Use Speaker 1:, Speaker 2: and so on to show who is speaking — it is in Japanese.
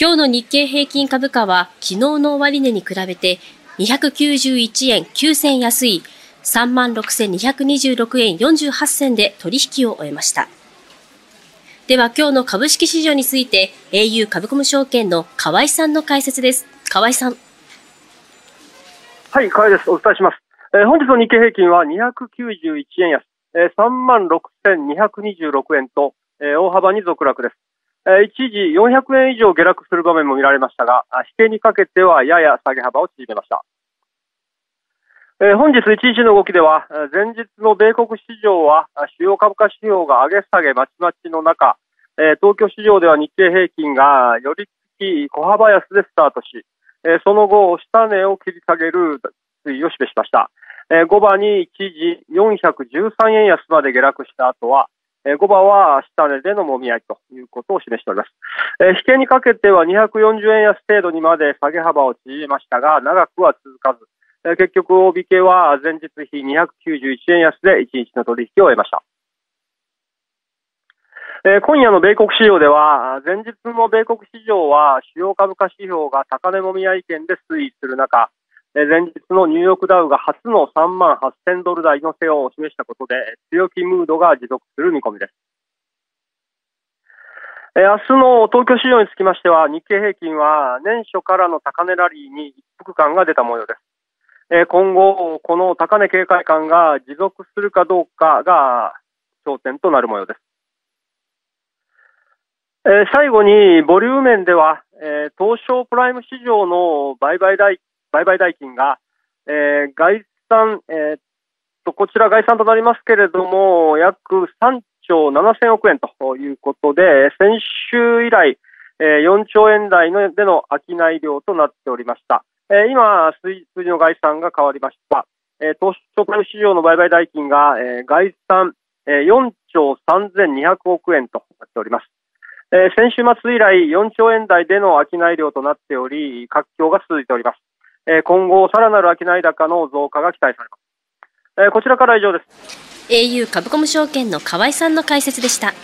Speaker 1: 今日の日経平均株価は昨日の終値に比べて291円9銭安い36,226円48銭で取引を終えました。では今日の株式市場について au 株コム証券の河合さんの解説です。河合さん。
Speaker 2: はい、河合です。お伝えします。えー、本日の日経平均は291円安、えー、36,226円と、えー、大幅に続落です。一時400円以上下落する場面も見られましたが、引けにかけてはやや下げ幅を縮めました。え本日一日の動きでは、前日の米国市場は主要株価指標が上げ下げまちまちの中、え東京市場では日経平均がよりつき小幅安でスタートし、えその後、下値を切り下げる推移を示しました。え5番に一時413円安まで下落した後は、え5番は下値でのもみ合いということを示しております。え引けにかけては240円安程度にまで下げ幅を縮めましたが、長くは続かず、え結局、大引けは前日比291円安で1日の取引を終えました。え今夜の米国市場では、前日の米国市場は主要株価指標が高値もみ合い圏で推移する中、前日のニューヨークダウが初の3万8000ドル台の世話を示したことで強気ムードが持続する見込みです。明日の東京市場につきましては日経平均は年初からの高値ラリーに一服感が出た模様です。今後、この高値警戒感が持続するかどうかが焦点となる模様です。最後に、ボリューム面では、東証プライム市場の売買代売買代金が、えー、概算、えー、と、こちら概算となりますけれども、約3兆7000億円ということで、先週以来、えー、4兆円台のでの商い量となっておりました。えー、今、数字の概算が変わりました。えー、東証プライム市場の売買代金が、えー、概算、えー、4兆3200億円となっております。えー、先週末以来4兆円台での商い量となっており、活況が続いております。え今後、さらなる商い高の増加が期待されます。えこちらから以上です。
Speaker 1: au 株コム証券の河合さんの解説でした。